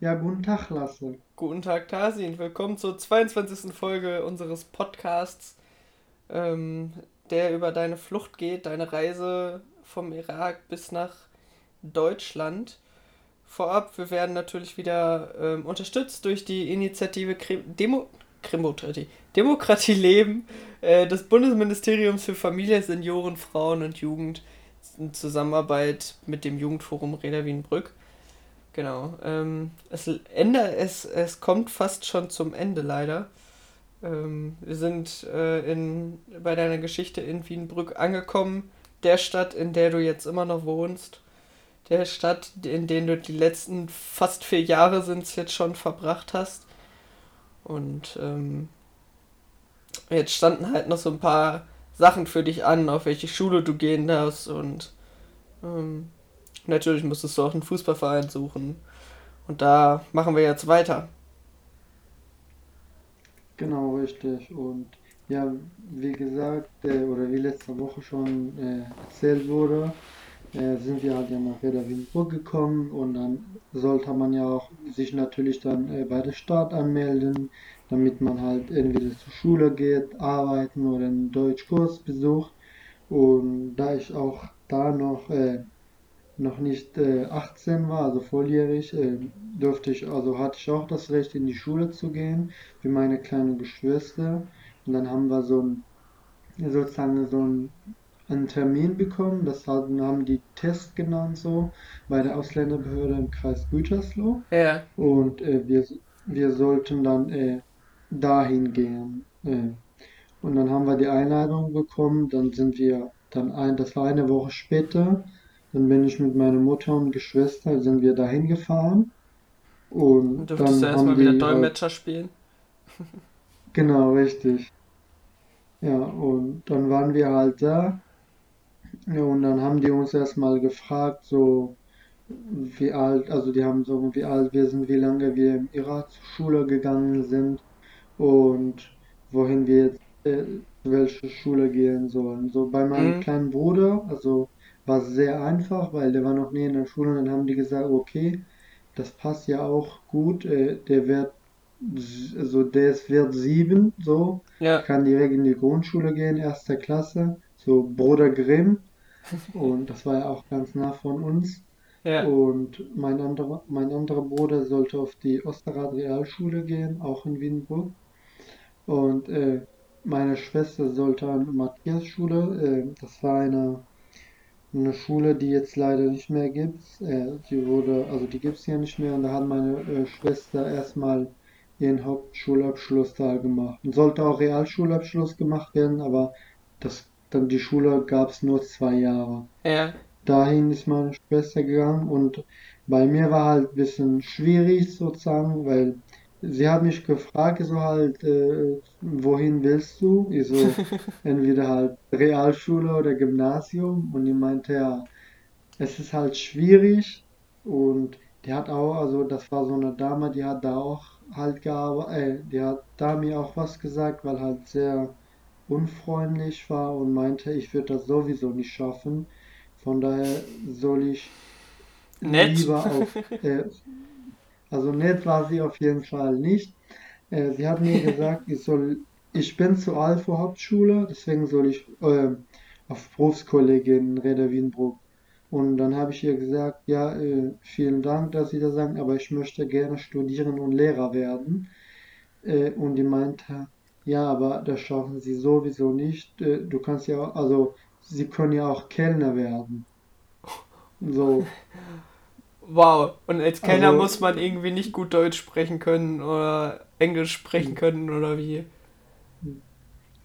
Ja, guten Tag, Lasse. Guten Tag, Tasin. Willkommen zur 22. Folge unseres Podcasts, ähm, der über deine Flucht geht, deine Reise vom Irak bis nach Deutschland. Vorab, wir werden natürlich wieder ähm, unterstützt durch die Initiative Krim Demo Demokratie, Demokratie Leben äh, des Bundesministeriums für Familie, Senioren, Frauen und Jugend in Zusammenarbeit mit dem Jugendforum Reda Wienbrück. Genau. Ähm, es, Ende, es, es kommt fast schon zum Ende leider. Ähm, wir sind äh, in, bei deiner Geschichte in Wienbrück angekommen, der Stadt, in der du jetzt immer noch wohnst. Der Stadt, in der du die letzten fast vier Jahre sind jetzt schon verbracht hast. Und ähm, jetzt standen halt noch so ein paar Sachen für dich an, auf welche Schule du gehen darfst und ähm, natürlich musstest du auch einen Fußballverein suchen. Und da machen wir jetzt weiter. Genau, richtig. Und ja, wie gesagt, äh, oder wie letzte Woche schon äh, erzählt wurde, äh, sind wir halt ja nach Reda Wienburg gekommen und dann sollte man ja auch sich natürlich dann äh, bei der Stadt anmelden, damit man halt entweder zur Schule geht, arbeiten oder einen Deutschkurs besucht. Und da ich auch da noch äh, noch nicht äh, 18 war, also volljährig, äh, durfte ich, also hatte ich auch das Recht in die Schule zu gehen, wie meine kleine Geschwister. Und dann haben wir so ein, sozusagen so ein, einen Termin bekommen, das haben, die Test genannt so, bei der Ausländerbehörde im Kreis Gütersloh. Ja. Und äh, wir, wir sollten dann äh, dahin gehen. Äh. Und dann haben wir die Einladung bekommen, dann sind wir dann ein, das war eine Woche später, dann bin ich mit meiner Mutter und Geschwister, sind wir dahin gefahren. Und du dann ja erstmal wieder Dolmetscher halt, spielen. genau, richtig. Ja, und dann waren wir halt da. Ja, und dann haben die uns erstmal gefragt, so wie alt, also die haben so, wie alt wir sind, wie lange wir im Irak zur Schule gegangen sind und wohin wir jetzt, äh, welche Schule gehen sollen. So bei meinem mhm. kleinen Bruder, also war sehr einfach, weil der war noch nie in der Schule und dann haben die gesagt, okay, das passt ja auch gut, äh, der wird, also der ist Wert 7, so, ja. kann direkt in die Grundschule gehen, erster Klasse, so Bruder Grimm und das war ja auch ganz nah von uns. Ja. Und mein anderer, mein anderer Bruder sollte auf die Osterrad Realschule gehen, auch in Wienburg. Und äh, meine Schwester sollte an Matthias Schule, äh, das war eine eine Schule, die jetzt leider nicht mehr gibt. Äh, die wurde, also die gibt es ja nicht mehr und da hat meine äh, Schwester erstmal ihren Hauptschulabschluss da gemacht. Und sollte auch Realschulabschluss gemacht werden, aber das, dann die Schule gab es nur zwei Jahre. Ja. Dahin ist meine Schwester gegangen und bei mir war halt ein bisschen schwierig sozusagen, weil sie hat mich gefragt, so halt, äh, wohin willst du? Ich so, entweder halt Realschule oder Gymnasium. Und die meinte, ja, es ist halt schwierig. Und die hat auch, also das war so eine Dame, die hat da auch halt gearbeitet, äh, die hat da mir auch was gesagt, weil halt sehr unfreundlich war und meinte, ich würde das sowieso nicht schaffen. Von daher soll ich Nett. lieber auf, äh, also nett war sie auf jeden Fall nicht. Äh, sie hat mir gesagt, ich soll, ich bin zur Alpha Hauptschule, deswegen soll ich äh, auf Berufskollegin in Reda Wienbruck. Und dann habe ich ihr gesagt, ja, äh, vielen Dank, dass Sie das sagen, aber ich möchte gerne studieren und Lehrer werden. Äh, und die meinte, ja, aber das schaffen Sie sowieso nicht. Äh, du kannst ja, also Sie können ja auch Kellner werden. So. Wow, und als Kellner also, muss man irgendwie nicht gut Deutsch sprechen können oder Englisch sprechen können oder wie?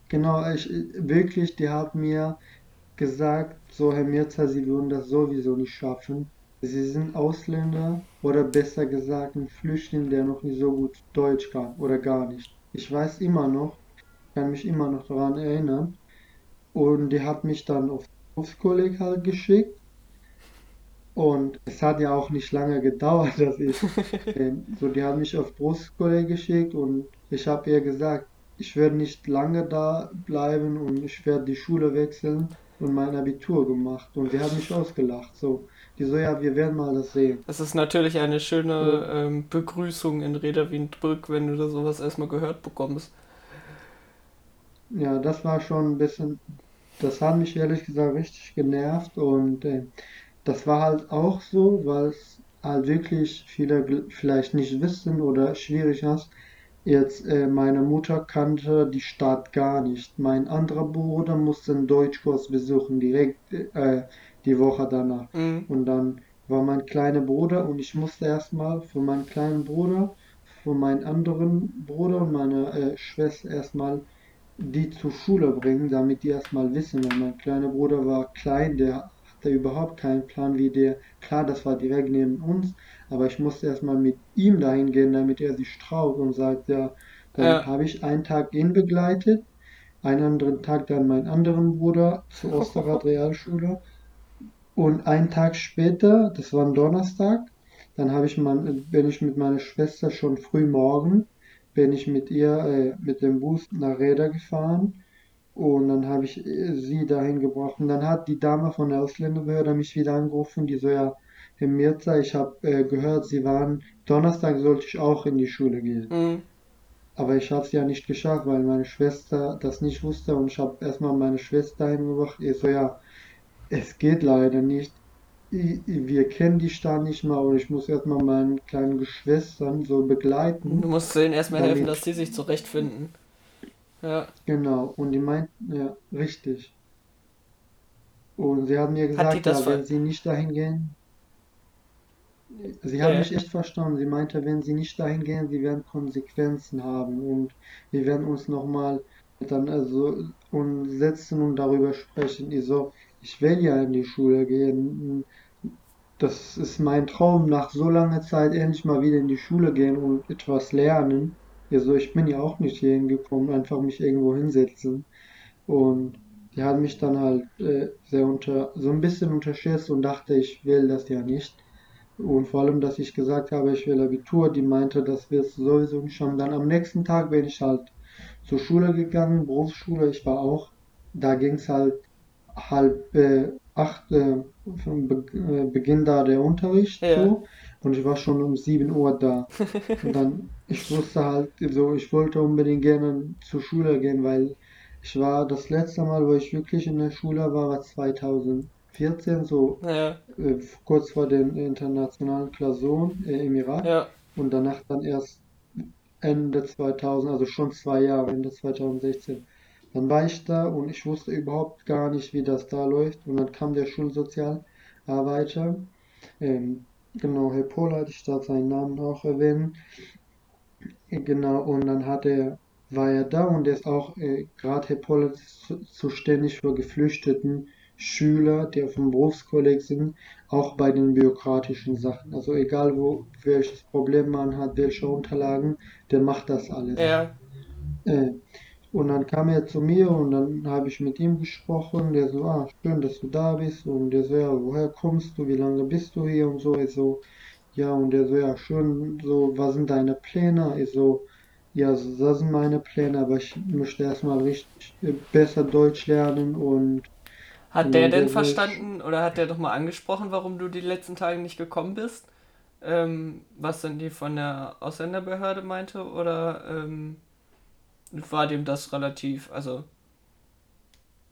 Genau, ich wirklich, die haben mir gesagt, so Herr Mirza, Sie würden das sowieso nicht schaffen. Sie sind Ausländer oder besser gesagt ein Flüchtling, der noch nicht so gut Deutsch kann oder gar nicht. Ich weiß immer noch, kann mich immer noch daran erinnern. Und die hat mich dann aufs Berufskolleg halt geschickt und es hat ja auch nicht lange gedauert, dass ich, äh, so die haben mich auf Brustkolle geschickt und ich habe ihr gesagt, ich werde nicht lange da bleiben und ich werde die Schule wechseln und mein Abitur gemacht und die haben mich ausgelacht, so, Die so, ja, wir werden mal das sehen. Das ist natürlich eine schöne ähm, Begrüßung in Reda Windbrück, wenn du da sowas erstmal gehört bekommst. Ja, das war schon ein bisschen, das hat mich ehrlich gesagt richtig genervt und äh, das war halt auch so, weil es halt wirklich viele vielleicht nicht wissen oder schwierig ist. Jetzt, äh, meine Mutter kannte die Stadt gar nicht. Mein anderer Bruder musste einen Deutschkurs besuchen, direkt äh, die Woche danach. Mhm. Und dann war mein kleiner Bruder und ich musste erstmal für meinen kleinen Bruder, für meinen anderen Bruder und meine äh, Schwester erstmal die zur Schule bringen, damit die erstmal wissen. Und mein kleiner Bruder war klein, der hatte überhaupt keinen Plan, wie der. Klar, das war direkt neben uns, aber ich musste erstmal mit ihm dahin gehen, damit er sich traut und sagt, ja, dann Ja. habe ich einen Tag ihn begleitet, einen anderen Tag dann meinen anderen Bruder zur Osterrad Realschule und einen Tag später, das war ein Donnerstag, dann habe ich mein, bin ich mit meiner Schwester schon früh morgen, bin ich mit ihr äh, mit dem Bus nach Räder gefahren und dann habe ich äh, sie dahin gebracht. Und dann hat die Dame von der Ausländerbehörde mich wieder angerufen, die so, ja, Herr Mirza, ich habe äh, gehört, Sie waren, Donnerstag sollte ich auch in die Schule gehen. Mhm. Aber ich habe es ja nicht geschafft, weil meine Schwester das nicht wusste und ich habe erstmal meine Schwester hingebracht. Ich so, ja, es geht leider nicht. Wir kennen die Stadt nicht mal und ich muss erstmal meine kleinen Geschwistern so Du begleiten. musst denen erstmal helfen, dass die sich zurechtfinden. Ja. Genau, und die meinten, ja, richtig. Und sie haben mir gesagt, ja, wenn sie nicht dahin gehen, sie haben ja. mich echt verstanden. Sie meinte, wenn sie nicht dahin gehen, sie werden Konsequenzen haben und wir werden uns nochmal dann also und setzen und darüber sprechen. Ich so, ich will ja in die Schule gehen. Das ist mein Traum, nach so langer Zeit endlich mal wieder in die Schule gehen und etwas lernen. Also ich bin ja auch nicht hier hingekommen, einfach mich irgendwo hinsetzen. Und die hat mich dann halt äh, sehr unter, so ein bisschen unterschätzt und dachte, ich will das ja nicht. Und vor allem, dass ich gesagt habe, ich will Abitur, die meinte, das wirst du sowieso nicht schaffen. Dann am nächsten Tag bin ich halt zur Schule gegangen, Berufsschule, ich war auch, da ging es halt halb äh, acht, äh, Be äh, Beginn da der Unterricht Ja. so und ich war schon um 7 Uhr da. Und dann, ich wusste halt so, ich wollte unbedingt gerne zur Schule gehen, weil ich war das letzte Mal, wo ich wirklich in der Schule war, war 2014, so Ja. äh, kurz vor den internationalen Klausuren äh, im Irak Ja. und danach dann erst Ende 2000, also schon zwei Jahre, Ende 2016. Dann war ich da und ich wusste überhaupt gar nicht, wie das da läuft. Und dann kam der Schulsozialarbeiter, ähm, genau, Herr Polat, ich darf seinen Namen auch erwähnen. Äh, Genau, und dann hat er, war er da und er ist auch, äh, gerade Herr Polat ist zu- zuständig für geflüchteten Schüler, die auf dem Berufskolleg sind, auch bei den bürokratischen Sachen. Also egal wo, welches Problem man hat, welche Unterlagen, der macht das alles. Ja. Äh, und dann kam er zu mir und dann habe ich mit ihm gesprochen. Der so, ah, schön, dass du da bist. Und der so, ja, woher kommst du? Wie lange bist du hier? Und so, ich so, ja, und der so, ja, schön, so, was sind deine Pläne? Ich so, ja, so, das sind meine Pläne, aber ich möchte erstmal richtig äh, besser Deutsch lernen und, Hat der denn der verstanden oder hat der doch mal angesprochen, warum du die letzten Tage nicht gekommen bist? Ähm, was denn die von der Ausländerbehörde meinte? Oder ähm, war dem das relativ, also,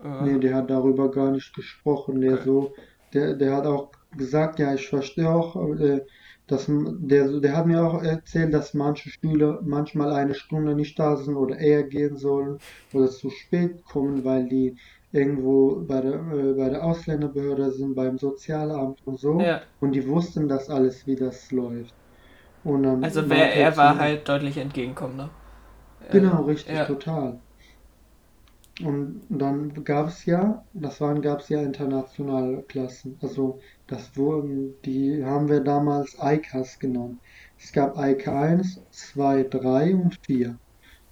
Nee, äh, der hat darüber gar nicht gesprochen. Der okay. so, der, der hat auch gesagt, ja, ich verstehe auch, äh, dass der, der hat mir auch erzählt, dass manche Schüler manchmal eine Stunde nicht da sind oder eher gehen sollen oder zu spät kommen, weil die irgendwo bei der, äh, bei der Ausländerbehörde sind, beim Sozialamt und so. Ja. Und die wussten das alles, wie das läuft. Und dann Also wer, er war halt deutlich entgegenkommender. Genau, Ähm, richtig, ja. total. Und dann gab es ja, das waren, gab es ja internationale Klassen. Also das wurden, die haben wir damals ICAs genannt. Es gab IK 1, 2, 3 und 4.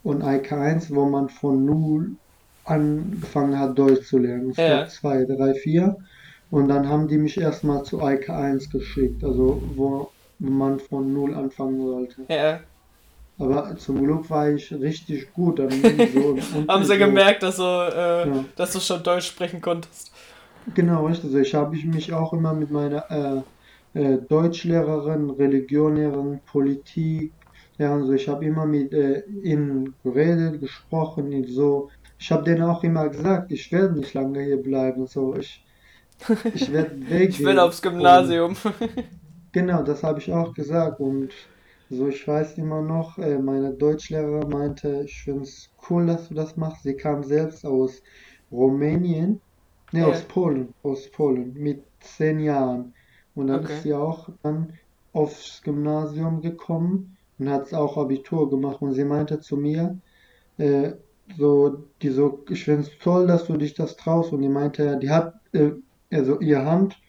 Und IK 1, wo man von null angefangen hat, Deutsch zu lernen. Es Ja. gab 2, 3, 4. Und dann haben die mich erstmal zu IK 1 geschickt, also wo man von null anfangen sollte. Ja. Aber zum Glück war ich richtig gut. So Haben sie so, gemerkt, dass du, äh, ja, dass du schon Deutsch sprechen konntest. Genau, richtig. Also ich habe ich mich auch immer mit meiner äh, äh, Deutschlehrerin, Religionlehrerin, Politik, ja, also ich habe immer mit äh, ihnen geredet, gesprochen, und so. Ich habe denen auch immer gesagt, ich werde nicht lange hier bleiben, so. Ich, ich werde Ich will aufs Und Gymnasium. genau, das habe ich auch gesagt. Und so, ich weiß immer noch, äh, meine Deutschlehrerin meinte, ich finde es cool, dass du das machst. Sie kam selbst aus Rumänien. Ne, aus Ja, Polen, aus Polen, mit zehn Jahren. Und dann ist okay. sie auch dann aufs Gymnasium gekommen und hat auch Abitur gemacht. Und sie meinte zu mir, äh, so, die so, ich finde es toll, dass du dich das traust. Und die meinte, die hat, äh, also ihre Hand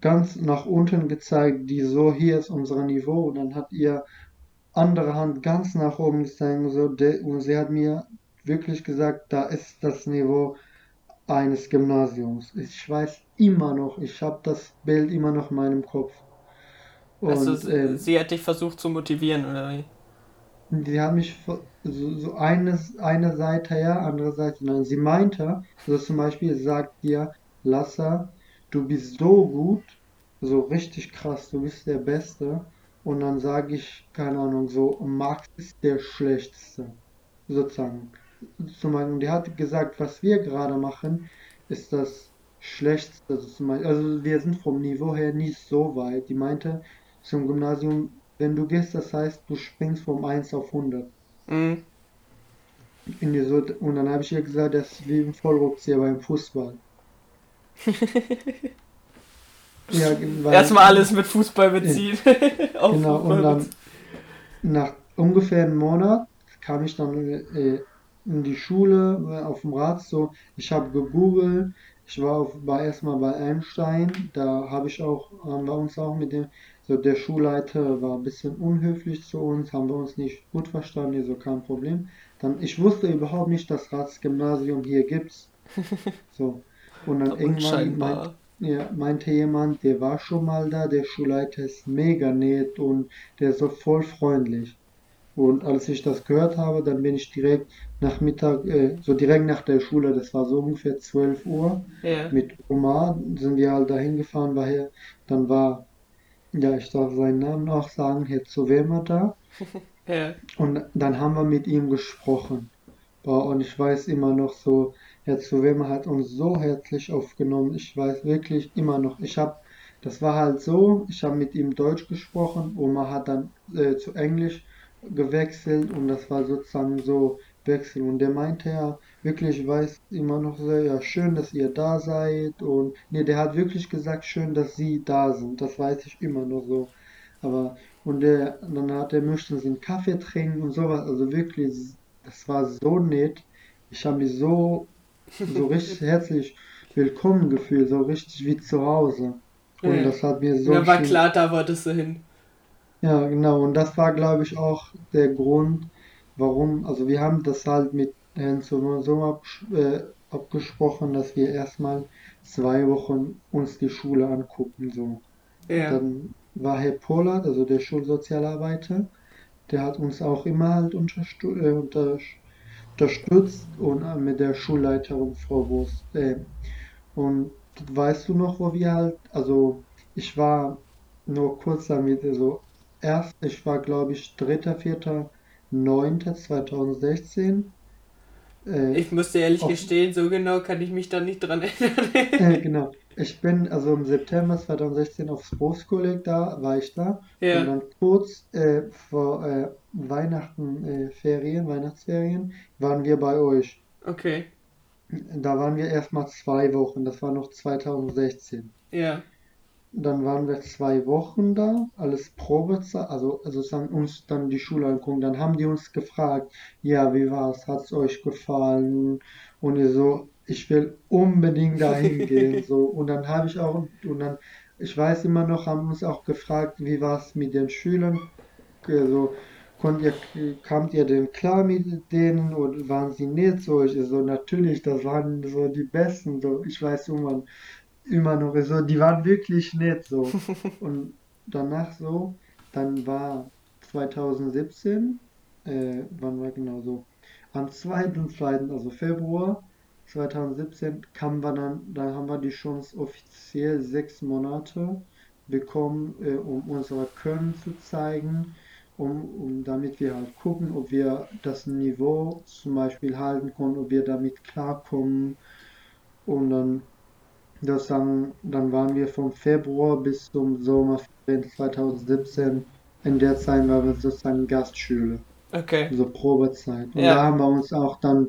ganz nach unten gezeigt, die so, hier ist unser Niveau. Und dann hat ihr andere Hand ganz nach oben gezeigt. Und, so, und sie hat mir wirklich gesagt, da ist das Niveau eines Gymnasiums. Ich weiß immer noch, ich habe das Bild immer noch in meinem Kopf. Also Und sie, ähm, sie hat dich versucht zu motivieren, oder wie? die haben mich so, so eine, eine Seite ja, andere Seite nein. Sie meinte, also zum Beispiel sagt dir, Lassa, du bist so gut, so richtig krass, du bist der Beste. Und dann sage ich, keine Ahnung, so, Max ist der Schlechteste. Sozusagen. Und die hat gesagt, was wir gerade machen, ist das Schlechtste. Also, also wir sind vom Niveau her nicht so weit. Die meinte, zum Gymnasium, wenn du gehst, das heißt, du springst vom eins auf hundert Mhm. In die so, und dann habe ich ihr gesagt, das ist wie im Vollrückzieher beim Fußball. Ja, weil, Erstmal alles mit Fußball beziehen. Auf genau, und Fußball dann beziehen. nach ungefähr einem Monat kam ich dann äh, in die Schule, äh, auf dem Rad so, ich habe gegoogelt, ich war, auf, war erstmal bei Einstein, da habe ich auch, haben wir uns auch mit dem, so der Schulleiter war ein bisschen unhöflich zu uns, haben wir uns nicht gut verstanden, so kein Problem. Dann, ich wusste überhaupt nicht, dass Ratsgymnasium hier gibt's, so. Und dann irgendwann meint, ja, meinte jemand, der war schon mal da, der Schulleiter ist mega nett und der ist so voll freundlich. Und als ich das gehört habe, dann bin ich direkt nach Mittag, äh, so direkt nach der Schule, das war so ungefähr 12 Uhr, Ja, mit Oma sind wir halt dahin gefahren, weil hier, dann war, ja, ich darf seinen Namen auch sagen, Herr Zowema da. ja. Und dann haben wir mit ihm gesprochen. Und ich weiß immer noch so, Herr Zowema hat uns so herzlich aufgenommen. Ich weiß wirklich immer noch. Ich habe, das war halt so, ich habe mit ihm Deutsch gesprochen, Oma hat dann äh, zu Englisch gewechselt und das war sozusagen so Wechsel. Und der meinte ja wirklich, ich weiß immer noch so, ja, schön, dass ihr da seid. Und nee, der hat wirklich gesagt, schön, dass sie da sind. Das weiß ich immer noch so. Aber, und der, dann hat er, möchten sie einen Kaffee trinken und sowas. Also wirklich, das war so nett. Ich habe mich so, so richtig herzlich willkommen gefühlt, so richtig wie zu Hause. Und ja. das hat mir so Mir war klar, da wolltest du hin. ja, genau. Und das war, glaube ich, auch der Grund, warum, also wir haben das halt mit Herrn Sommer so äh, abgesprochen, dass wir erstmal zwei Wochen uns die Schule angucken, so. Ja. Dann war Herr Pollard, also der Schulsozialarbeiter, der hat uns auch immer halt unterstu äh, unterstützt und äh, mit der Schulleiterin Frau Wurst. Äh, und weißt du noch, wo wir halt, also ich war nur kurz damit, also erst, ich war glaube ich 3., 4., 9. 2016 äh, Ich muss dir ehrlich auf, gestehen, so genau kann ich mich da nicht dran erinnern. äh, genau, ich bin also im September 2016 aufs Berufskolleg da, war ich da und Ja, dann kurz äh, vor äh, Weihnachten, äh, Ferien, Weihnachtsferien, waren wir bei euch. okay. Da waren wir erstmal zwei Wochen, das war noch 2016. Ja. Dann waren wir zwei Wochen da, alles Probezeit, also, also sozusagen uns dann die Schule angucken. Dann haben die uns gefragt, ja, wie war's, hat's euch gefallen? Und ihr so, ich will unbedingt dahin gehen, so. Und dann habe ich auch, und dann, ich weiß immer noch, haben uns auch gefragt, wie war's mit den Schülern? Also, konnt ihr, kamt ihr denn klar mit denen oder waren sie nicht so? Ich so, natürlich, das waren so die Besten, so. Ich weiß immer, immer noch so, die waren wirklich nett, so. Und danach so, dann war 2017, äh, wann war genau so? Am 2.2., also Februar, 2017 kamen wir dann, dann haben wir die Chance offiziell sechs Monate bekommen, äh, um unser Können zu zeigen, um, um damit wir halt gucken, ob wir das Niveau zum Beispiel halten können, ob wir damit klarkommen. Und dann, das sagen, dann waren wir vom Februar bis zum Sommer 2017. In der Zeit waren wir sozusagen Gastschüler, Okay. so Probezeit. Und Ja. da haben wir uns auch dann,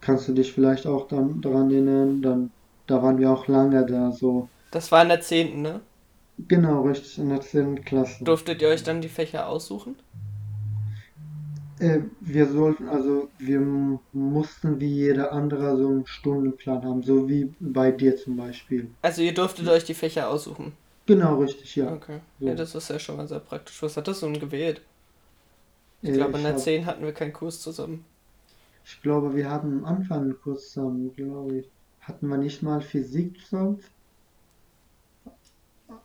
kannst du dich vielleicht auch dann daran erinnern, dann, da waren wir auch lange da, so. Das war in der 10., ne? Genau, richtig, in der 10. Klasse. Durftet ihr euch dann die Fächer aussuchen? Äh, wir sollten, also wir mussten wie jeder andere so einen Stundenplan haben, so wie bei dir zum Beispiel. Also ihr durftet euch die Fächer aussuchen. Genau, richtig, ja. Okay. So. Ja, das ist ja schon mal sehr praktisch. Was hattest du denn gewählt? Ich Äh, glaube, in der hab- 10 hatten wir keinen Kurs zusammen. Ich glaube, wir hatten am Anfang einen Kurs zusammen, glaube ich. Hatten wir nicht mal Physik zusammen?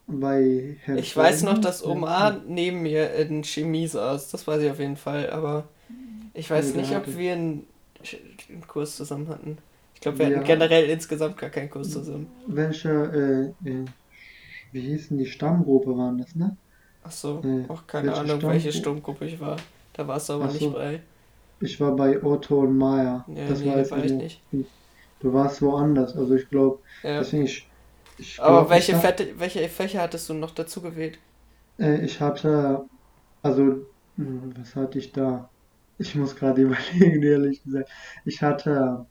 Bei Herrn Ich weiß noch, dass Omar neben mir in Chemie saß. Das weiß ich auf jeden Fall. Aber ich weiß Nee, nicht, ob wir einen, einen Kurs zusammen hatten. Ich glaube, wir Ja. hatten generell insgesamt gar keinen Kurs zusammen. Welche, äh, äh, wie hießen die Stammgruppe waren das, ne? Ach so, Äh, auch keine welche Ahnung, welche Stammgru- Sturmgruppe ich war. Da warst du aber Ach nicht bei. Ich war bei Otto und Maya. Ja, Das nee, weiß war ich nicht. Du warst woanders, also ich glaube, Ja. deswegen ich, ich Aber glaub, welche, ich, Fette, welche Fächer hattest du noch dazu gewählt? äh, ich hatte, also, hm, was hatte ich da? Ich muss gerade überlegen, ehrlich gesagt. Ich hatte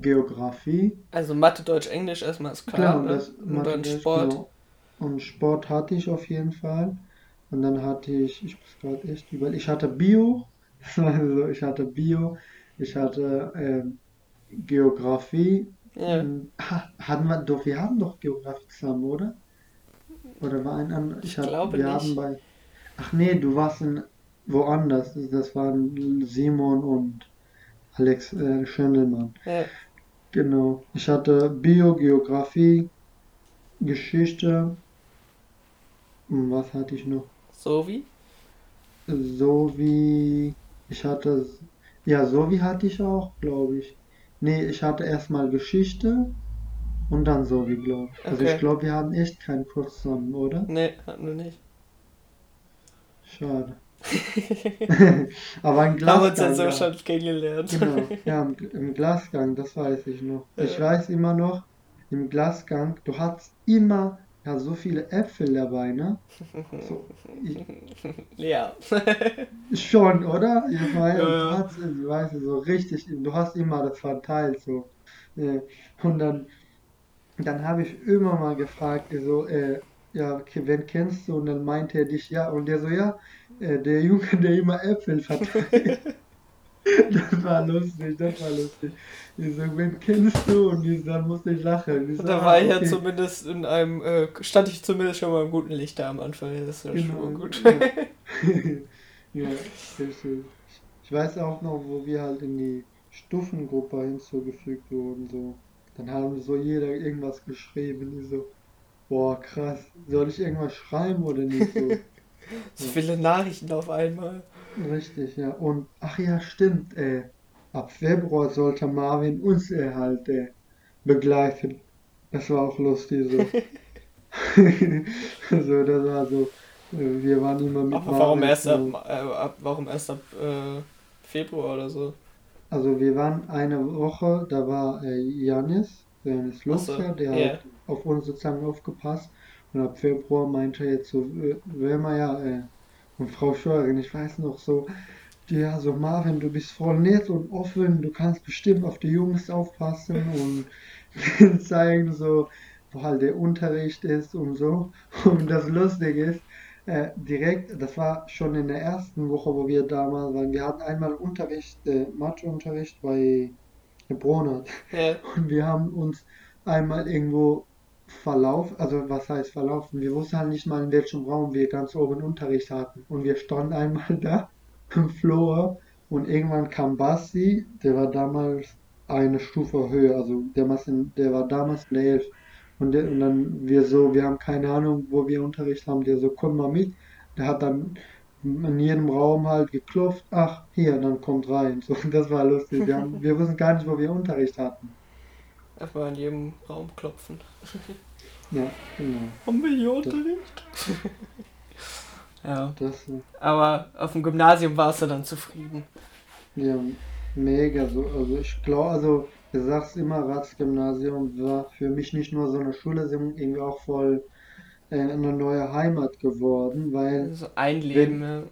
Geografie, Also Mathe, Deutsch, Englisch erstmal ist klar, klar, ne? das Und Mathe, dann Deutsch, Sport. genau. Und Sport hatte ich auf jeden Fall. Und dann hatte ich, ich muss gerade echt überlegen, ich hatte Bio, also ich hatte Bio, ich hatte ähm, Geografie. Ja. Hm, ha- Hatten wir doch, wir haben doch Geografie zusammen, oder? Oder war ein anderer? Ich hab- glaube wir nicht. haben bei. Ach nee, du warst in woanders. Das waren Simon und Alex äh, Schendelmann. Ja. Genau. Ich hatte Bio, Geografie, Geschichte. Hm, Was hatte ich noch? So wie? So wie ich hatte, ja, so wie hatte ich auch, glaube ich. Nee, ich hatte erstmal Geschichte und dann so wie, glaube ich. Also Okay. ich glaube, wir haben echt keinen Kurs zusammen, oder? Nee, hatten wir nicht. Schade. Aber im Haben wir uns Glasgang, dann so ja. schon kennengelernt. Genau, ja, im, im Glasgang, das weiß ich noch. Ich Ja. weiß immer noch, im Glasgang, du hattest immer ja, so viele Äpfel dabei, ne? So, ich, Ja. Schon, oder? Ich meine, Ja, du ja. hast, ich weiß so richtig, du hast immer das verteilt so. Äh, Und dann, dann habe ich immer mal gefragt, so, äh, ja, wen kennst du? Und dann meinte er dich, ja, und der so, ja, äh, der Junge, der immer Äpfel verteilt. Das war lustig, das war lustig. Ich so, wen kennst du? Und ich, dann musste ich lachen. Ich so, Da ah, war ich ja okay. zumindest in einem, äh, stand ich zumindest schon mal im guten Licht da am Anfang. Das ist ja schon Genau, mal gut. ja. Ja, richtig. Ich weiß auch noch, wo wir halt in die Stufengruppe hinzugefügt wurden, so. Dann haben so jeder irgendwas geschrieben, die so, boah, krass, soll ich irgendwas schreiben oder nicht so? So viele Nachrichten auf einmal. Richtig, ja. Und, ach ja, stimmt, äh, ab Februar sollte Marvin uns äh, halt äh, begleiten. Das war auch lustig, so. So, das war so, äh, wir waren immer mit Aber warum Marvin erst ab, äh, ab, warum erst ab äh, Februar oder so? Also wir waren eine Woche, da war äh, Janis, Janis Ach so, Luster, der ja. hat auf uns sozusagen aufgepasst. Und ab Februar meinte er jetzt so, äh, Wilma, ja, äh, und Frau Scheuerin, ich weiß noch so, ja, so Marvin, du bist voll nett und offen, du kannst bestimmt auf die Jungs aufpassen und zeigen so, wo halt der Unterricht ist und so. Und das Lustige ist, äh, direkt, das war schon in der ersten Woche, wo wir damals waren. Wir hatten einmal Unterricht, äh, Matheunterricht bei Bronert. Ja. Und wir haben uns einmal irgendwo verlaufen, also was heißt verlaufen? Wir wussten halt nicht mal, in welchem Raum wir ganz oben Unterricht hatten. Und wir standen einmal da im Flur und irgendwann kam Basti, der war damals eine Stufe höher, also der, der war damals in der 11. Und, der, und dann wir so, wir haben keine Ahnung, wo wir Unterricht haben, der so, komm mal mit. Der hat dann in jedem Raum halt geklopft, ach, hier, dann kommt rein. So, das war lustig. Wir, haben, wir wussten gar nicht, wo wir Unterricht hatten. Erstmal in jedem Raum klopfen. Ja, genau. Haben wir hier Unterricht? ja. Das, äh, Aber auf dem Gymnasium warst du dann zufrieden. ja, mega. So, also ich glaube, also du sagst immer, Ratsgymnasium war für mich nicht nur so eine Schule, sondern irgendwie auch voll äh, eine neue Heimat geworden, weil So ein Leben. ja.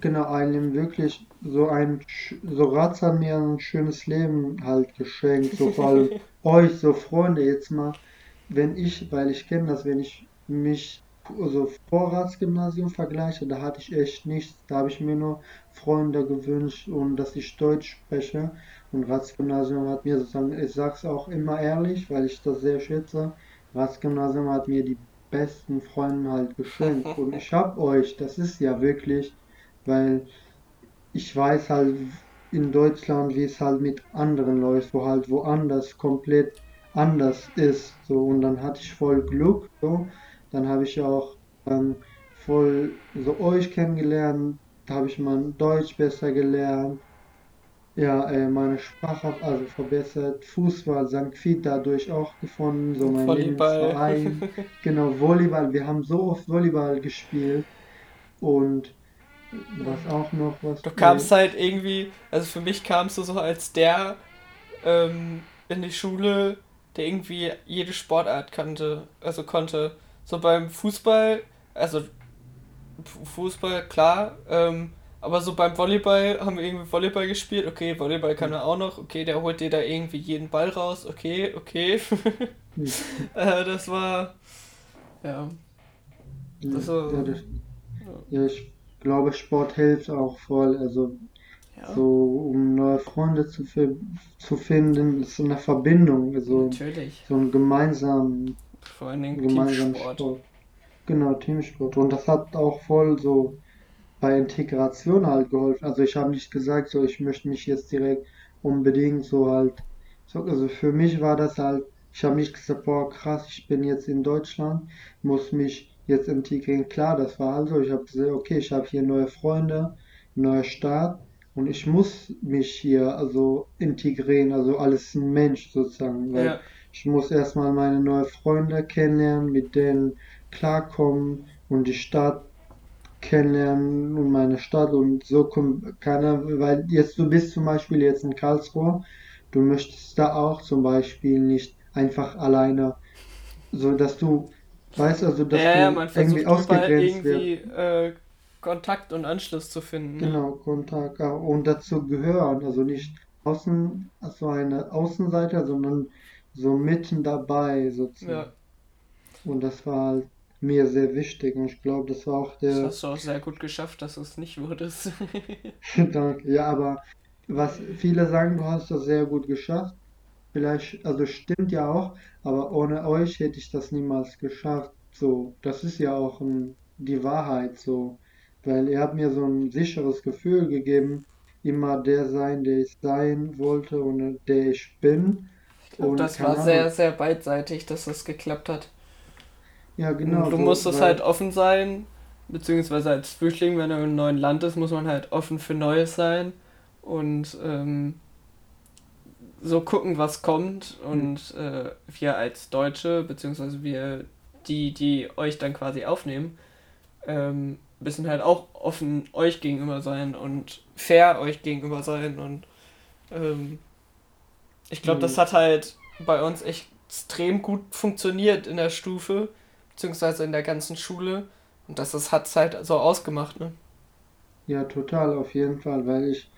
genau einem wirklich so ein sch- so Rats hat mir ein schönes Leben halt geschenkt, so vor allem euch, so Freunde, jetzt mal, wenn ich, weil ich kenne das, wenn ich mich so vor Ratsgymnasium vergleiche, da hatte ich echt nichts, da habe ich mir nur Freunde gewünscht und dass ich Deutsch spreche. Und Ratsgymnasium hat mir sozusagen, ich sag's auch immer ehrlich, weil ich das sehr schätze, Ratsgymnasium hat mir die besten Freunde halt geschenkt. Und ich hab euch, das ist ja wirklich, weil ich weiß halt in Deutschland, wie es halt mit anderen läuft, wo halt woanders komplett anders ist. So, und dann hatte ich voll Glück. So, dann habe ich auch ähm, voll so euch kennengelernt, da habe ich mein Deutsch besser gelernt. Ja, äh, meine Sprache also verbessert, Fußball, St. Quiet dadurch auch gefunden, so mein Volleyball. Genau, Volleyball, wir haben so oft Volleyball gespielt und was auch noch was. Du kamst halt irgendwie, also für mich kamst du so als der ähm, in die Schule, der irgendwie jede Sportart kannte, also konnte. So beim Fußball, also Fu- Fußball, klar, ähm, aber so beim Volleyball haben wir irgendwie Volleyball gespielt, okay, Volleyball kann er auch noch, okay, der holt dir da irgendwie jeden Ball raus, okay, okay. Äh, das war, ja, Ja, Also- ja, das, ja, ich glaube, Sport hilft auch voll. Also, ja, so, um neue Freunde zu, zu finden, ist so eine Verbindung, also natürlich. so ein gemeinsamen, Vor allen Dingen gemeinsamen Teamsport. Sport. Genau, Teamsport. Und das hat auch voll so bei Integration halt geholfen. Also, ich habe nicht gesagt, so, ich möchte mich jetzt direkt unbedingt so halt, so, also für mich war das halt, ich habe nicht gesagt, boah, krass, ich bin jetzt in Deutschland, muss mich jetzt integrieren. Klar, das war also, ich habe gesagt, okay, ich habe hier neue Freunde, neuer Staat und ich muss mich hier also integrieren, also alles ein Mensch sozusagen, weil Ja, ich muss erstmal meine neuen Freunde kennenlernen, mit denen klarkommen und die Stadt kennenlernen und meine Stadt und so kommt keiner, weil jetzt du bist zum Beispiel jetzt in Karlsruhe, du möchtest da auch zum Beispiel nicht einfach alleine, so dass du weißt also, dass ja, ja, du man irgendwie ausgegrenzt irgendwie äh, Kontakt und Anschluss zu finden. ne? Genau, Kontakt auch. und dazu gehören, also nicht außen, also eine Außenseiter, sondern so mitten dabei sozusagen. Ja, Und das war halt mir sehr wichtig und ich glaube, das war auch das der, hast du auch sehr gut geschafft, dass du es nicht wurdest. Danke. Ja, aber was viele sagen, du hast das sehr gut geschafft. Vielleicht, also stimmt ja auch, aber ohne euch hätte ich das niemals geschafft. So, das ist ja auch ein, die Wahrheit so, weil ihr habt mir so ein sicheres Gefühl gegeben, immer der sein, der ich sein wollte und der ich bin. Und Das war sehr, Ahnung. sehr beidseitig, dass das geklappt hat. Ja, genau Du so, musstest halt offen sein, beziehungsweise als Flüchtling, wenn du in einem neuen Land ist, muss man halt offen für Neues sein und ähm, so gucken, was kommt. Und äh, wir als Deutsche, beziehungsweise wir, die, die euch dann quasi aufnehmen, ähm, müssen halt auch offen euch gegenüber sein und fair euch gegenüber sein. Und ähm, ich glaube, Mhm. das hat halt bei uns echt extrem gut funktioniert in der Stufe, beziehungsweise in der ganzen Schule. Und das ist, hat's halt so ausgemacht, ne? Ja, total, auf jeden Fall, weil ich,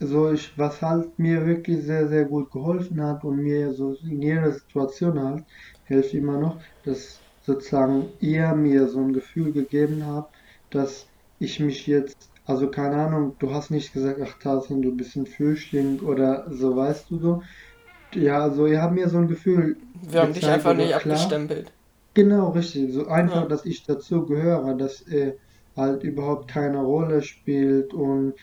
so ich, was halt mir wirklich sehr, sehr gut geholfen hat und mir so in jeder Situation halt, hilft immer noch, dass sozusagen ihr mir so ein Gefühl gegeben habt, dass ich mich jetzt, also keine Ahnung, du hast nicht gesagt, ach Tarzan, du bist ein Flüchtling oder so, weißt du so. Ja, also ihr habt mir so ein Gefühl Wir haben dich einfach nicht klar. abgestempelt. Genau, richtig. So einfach, Ja. dass ich dazu gehöre, dass er halt überhaupt keine Rolle spielt und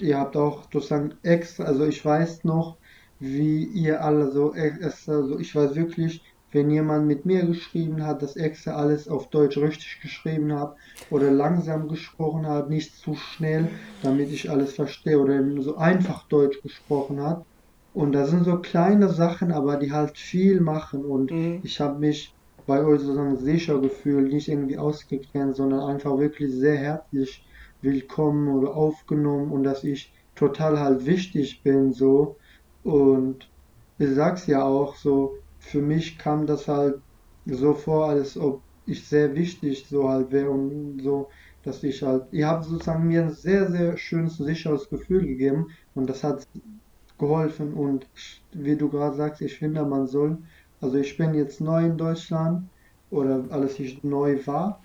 ihr habt auch sozusagen extra, also ich weiß noch, wie ihr alle so, also ich weiß wirklich, wenn jemand mit mir geschrieben hat, dass extra alles auf Deutsch richtig geschrieben hat oder langsam gesprochen hat, nicht zu schnell, damit ich alles verstehe oder so einfach Deutsch gesprochen hat. Und das sind so kleine Sachen, aber die halt viel machen und Mhm. ich habe mich bei euch sozusagen sicher gefühlt, nicht irgendwie ausgegrenzt, sondern einfach wirklich sehr herzlich willkommen oder aufgenommen und dass ich total halt wichtig bin so. Und ich sag's ja auch so, für mich kam das halt so vor, als ob ich sehr wichtig so halt wäre und so, dass ich halt, ihr habt sozusagen mir ein sehr, sehr schönes, sicheres Gefühl gegeben und das hat geholfen und wie du gerade sagst, ich finde, man soll, also ich bin jetzt neu in Deutschland oder als ich neu war,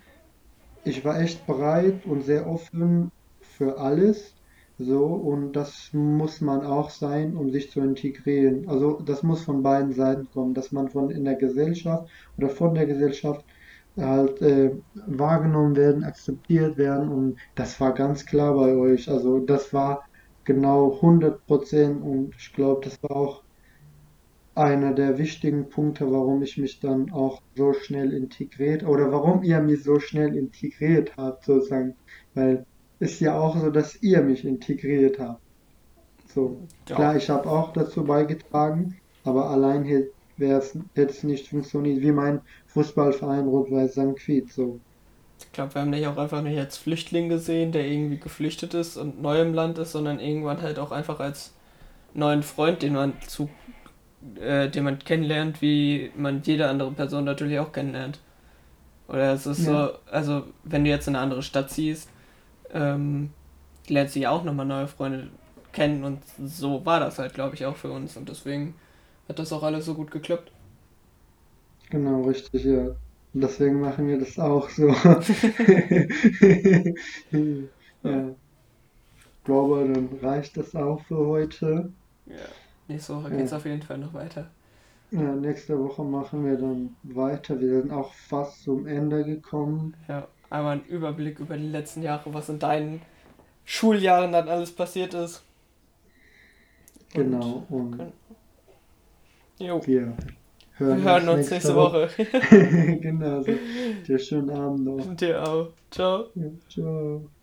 ich war echt bereit und sehr offen für alles. So, und das muss man auch sein, um sich zu integrieren. Also das muss von beiden Seiten kommen, dass man von in der Gesellschaft oder von der Gesellschaft halt äh, wahrgenommen werden, akzeptiert werden. Und das war ganz klar bei euch. Also das war genau hundert Prozent und ich glaube, das war auch einer der wichtigen Punkte, warum ich mich dann auch so schnell integriert oder warum ihr mich so schnell integriert habt, sozusagen. Weil ist ja auch so, dass ihr mich integriert habt. So, Ja, klar, ich habe auch dazu beigetragen, aber allein es hätte es nicht funktioniert, wie mein Fußballverein Rot-Weiß St. Quiet, so. ich glaube, wir haben dich auch einfach nicht als Flüchtling gesehen, der irgendwie geflüchtet ist und neu im Land ist, sondern irgendwann halt auch einfach als neuen Freund, den man zu, äh, den man kennenlernt, wie man jede andere Person natürlich auch kennenlernt. Oder es ist Ja, so, also wenn du jetzt in eine andere Stadt ziehst, ähm, lernst du ja auch nochmal neue Freunde kennen und so war das halt, glaube ich, auch für uns und deswegen hat das auch alles so gut geklappt. genau, richtig, ja. Und deswegen machen wir das auch so. Ja, Ja, ich glaube, dann reicht das auch für heute. ja. Nächste Woche Ja. geht's auf jeden Fall noch weiter. Ja, nächste Woche machen wir dann weiter. Wir sind auch fast zum Ende gekommen. Ja, einmal ein Überblick über die letzten Jahre, was in deinen Schuljahren dann alles passiert ist. Und Genau, und können, jo, wir wir hören hören uns uns nächste nächste Woche. Woche. Genau so. Dir schönen Abend noch. Dir auch. Ciao. Ja, ciao.